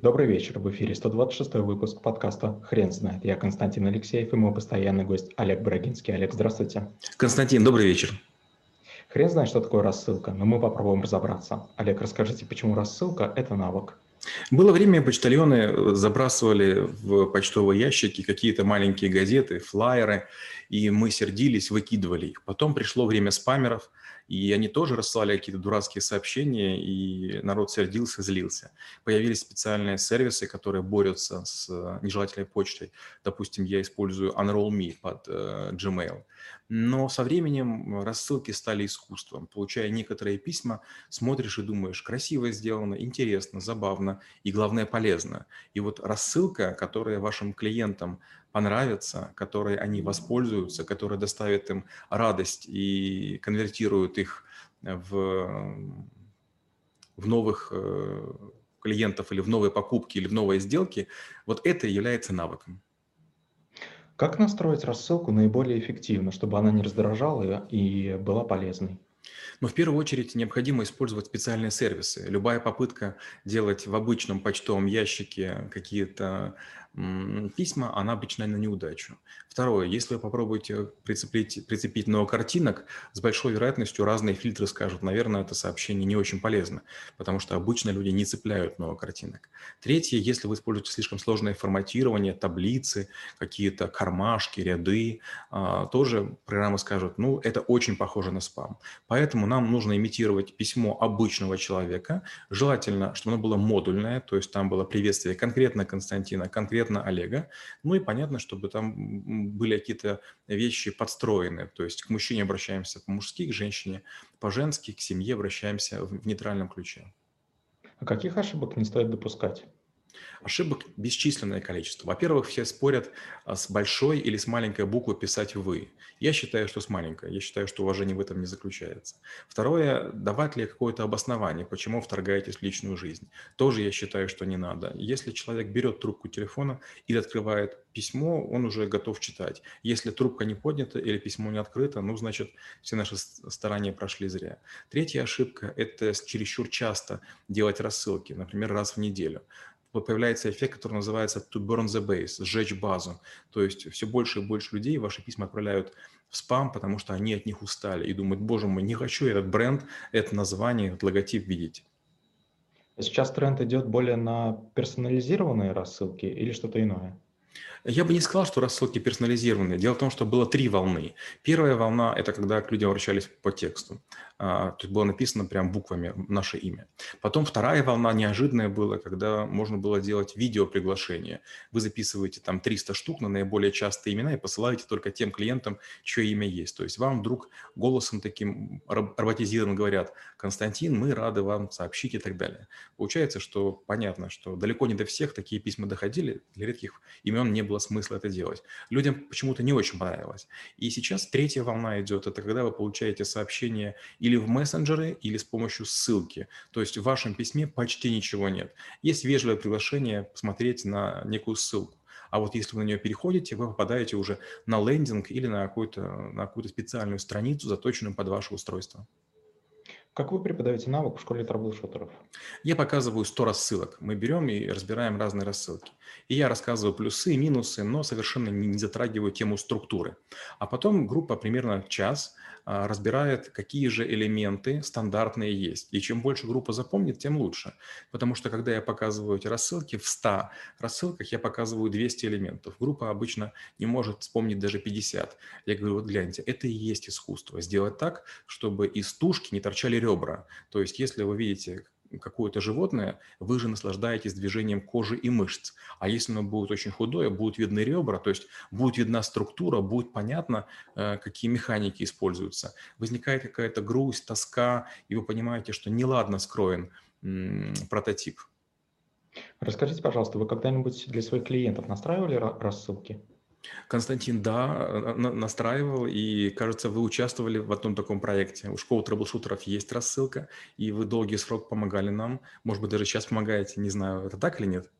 Добрый вечер, в эфире 126 выпуск подкаста «Хрен знает». Я Константин Алексеев и мой постоянный гость Олег Брагинский. Олег, здравствуйте. Константин, добрый вечер. Хрен знает, что такое рассылка, но мы попробуем разобраться. Олег, расскажите, почему рассылка – это навык? Было время, почтальоны забрасывали в почтовые ящики какие-то маленькие газеты, флайеры, и мы сердились, выкидывали их. Потом пришло время спамеров – и они тоже рассылали какие-то дурацкие сообщения, и народ сердился, злился. Появились специальные сервисы, которые борются с э, нежелательной почтой. Допустим, я использую Unroll.me под э, Gmail. Но со временем рассылки стали искусством. Получая некоторые письма, смотришь и думаешь, красиво сделано, интересно, забавно и, главное, полезно. И вот рассылка, которая вашим клиентам понравится, которой они воспользуются, которая доставит им радость и конвертирует их в, в новых э, клиентов или в новые покупки или в новые сделки, вот это является навыком. Как настроить рассылку наиболее эффективно, чтобы она не раздражала и была полезной? Но в первую очередь необходимо использовать специальные сервисы. Любая попытка делать в обычном почтовом ящике какие-то письма, она обычно на неудачу. Второе, если вы попробуете прицепить, прицепить много картинок, с большой вероятностью разные фильтры скажут, наверное, это сообщение не очень полезно, потому что обычно люди не цепляют много картинок. Третье, если вы используете слишком сложное форматирование, таблицы, какие-то кармашки, ряды, а, тоже программы скажут, ну, это очень похоже на спам. Поэтому нам нужно имитировать письмо обычного человека, желательно, чтобы оно было модульное, то есть там было приветствие конкретно Константина, конкретно конкретно Олега. Ну и понятно, чтобы там были какие-то вещи подстроены. То есть к мужчине обращаемся по-мужски, к женщине по-женски, к семье обращаемся в нейтральном ключе. А каких ошибок не стоит допускать? Ошибок бесчисленное количество. Во-первых, все спорят а, с большой или с маленькой буквы писать «вы». Я считаю, что с маленькой. Я считаю, что уважение в этом не заключается. Второе, давать ли какое-то обоснование, почему вторгаетесь в личную жизнь. Тоже я считаю, что не надо. Если человек берет трубку телефона или открывает письмо, он уже готов читать. Если трубка не поднята или письмо не открыто, ну, значит, все наши старания прошли зря. Третья ошибка – это чересчур часто делать рассылки, например, раз в неделю появляется эффект, который называется to burn the base, сжечь базу. То есть все больше и больше людей ваши письма отправляют в спам, потому что они от них устали и думают, боже мой, не хочу этот бренд, это название, этот логотип видеть. Сейчас тренд идет более на персонализированные рассылки или что-то иное? Я бы не сказал, что рассылки персонализированные. Дело в том, что было три волны. Первая волна – это когда к людям обращались по тексту. А, то есть было написано прям буквами наше имя. Потом вторая волна неожиданная была, когда можно было делать видеоприглашение. Вы записываете там 300 штук на наиболее частые имена и посылаете только тем клиентам, чье имя есть. То есть вам вдруг голосом таким роботизированным говорят, Константин, мы рады вам сообщить и так далее. Получается, что понятно, что далеко не до всех такие письма доходили, для редких имен не было смысла это делать. Людям почему-то не очень понравилось. И сейчас третья волна идет, это когда вы получаете сообщение или в мессенджеры, или с помощью ссылки. То есть в вашем письме почти ничего нет. Есть вежливое приглашение посмотреть на некую ссылку. А вот если вы на нее переходите, вы попадаете уже на лендинг или на какую-то на какую специальную страницу, заточенную под ваше устройство. Как вы преподаете навык в школе трэблшутеров? Я показываю 100 рассылок. Мы берем и разбираем разные рассылки. И я рассказываю плюсы и минусы, но совершенно не затрагиваю тему структуры. А потом группа примерно час – а, разбирает, какие же элементы стандартные есть. И чем больше группа запомнит, тем лучше. Потому что когда я показываю эти рассылки, в 100 рассылках я показываю 200 элементов. Группа обычно не может вспомнить даже 50. Я говорю, вот гляньте, это и есть искусство. Сделать так, чтобы из тушки не торчали ребра. То есть если вы видите какое-то животное, вы же наслаждаетесь движением кожи и мышц. А если оно будет очень худое, будут видны ребра, то есть будет видна структура, будет понятно, э, какие механики используются. Возникает какая-то грусть, тоска, и вы понимаете, что неладно скроен прототип. Расскажите, пожалуйста, вы когда-нибудь для своих клиентов настраивали рассылки? Константин, да, настраивал, и, кажется, вы участвовали в одном таком проекте. У школы трэблшутеров есть рассылка, и вы долгий срок помогали нам. Может быть, даже сейчас помогаете, не знаю, это так или нет?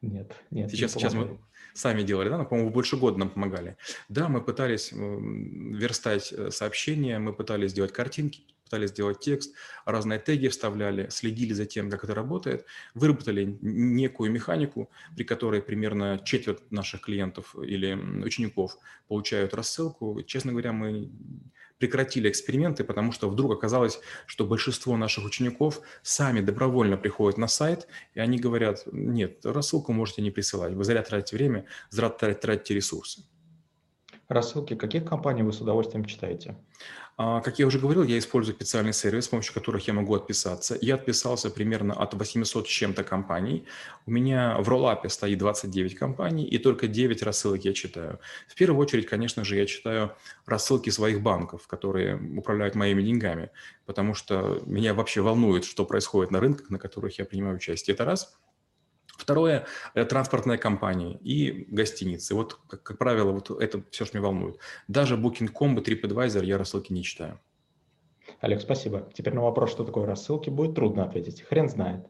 Нет, нет. Сейчас, не сейчас мы сами делали, да, но, по-моему, больше года нам помогали. Да, мы пытались верстать э, сообщения, мы пытались сделать картинки, пытались сделать текст, разные теги вставляли, следили за тем, как это работает, выработали некую механику, при которой примерно четверть наших клиентов или учеников получают рассылку. Честно говоря, мы прекратили эксперименты, потому что вдруг оказалось, что большинство наших учеников сами добровольно приходят на сайт, и они говорят, нет, рассылку можете не присылать, вы зря тратите время, зря тратите ресурсы. Рассылки каких компаний вы с удовольствием читаете? А, как я уже говорил, я использую специальный сервис, с помощью которых я могу отписаться. Я отписался примерно от 800 с чем-то компаний. У меня в роллапе стоит 29 компаний, и только 9 рассылок я читаю. В первую очередь, конечно же, я читаю рассылки своих банков, которые управляют моими деньгами, потому что меня вообще волнует, что происходит на рынках, на которых я принимаю участие. Это раз – Второе – это транспортная компания и гостиницы. Вот, как, как правило, вот это все, что меня волнует. Даже Booking.com и TripAdvisor я рассылки не читаю. Олег, спасибо. Теперь на вопрос, что такое рассылки, будет трудно ответить. Хрен знает.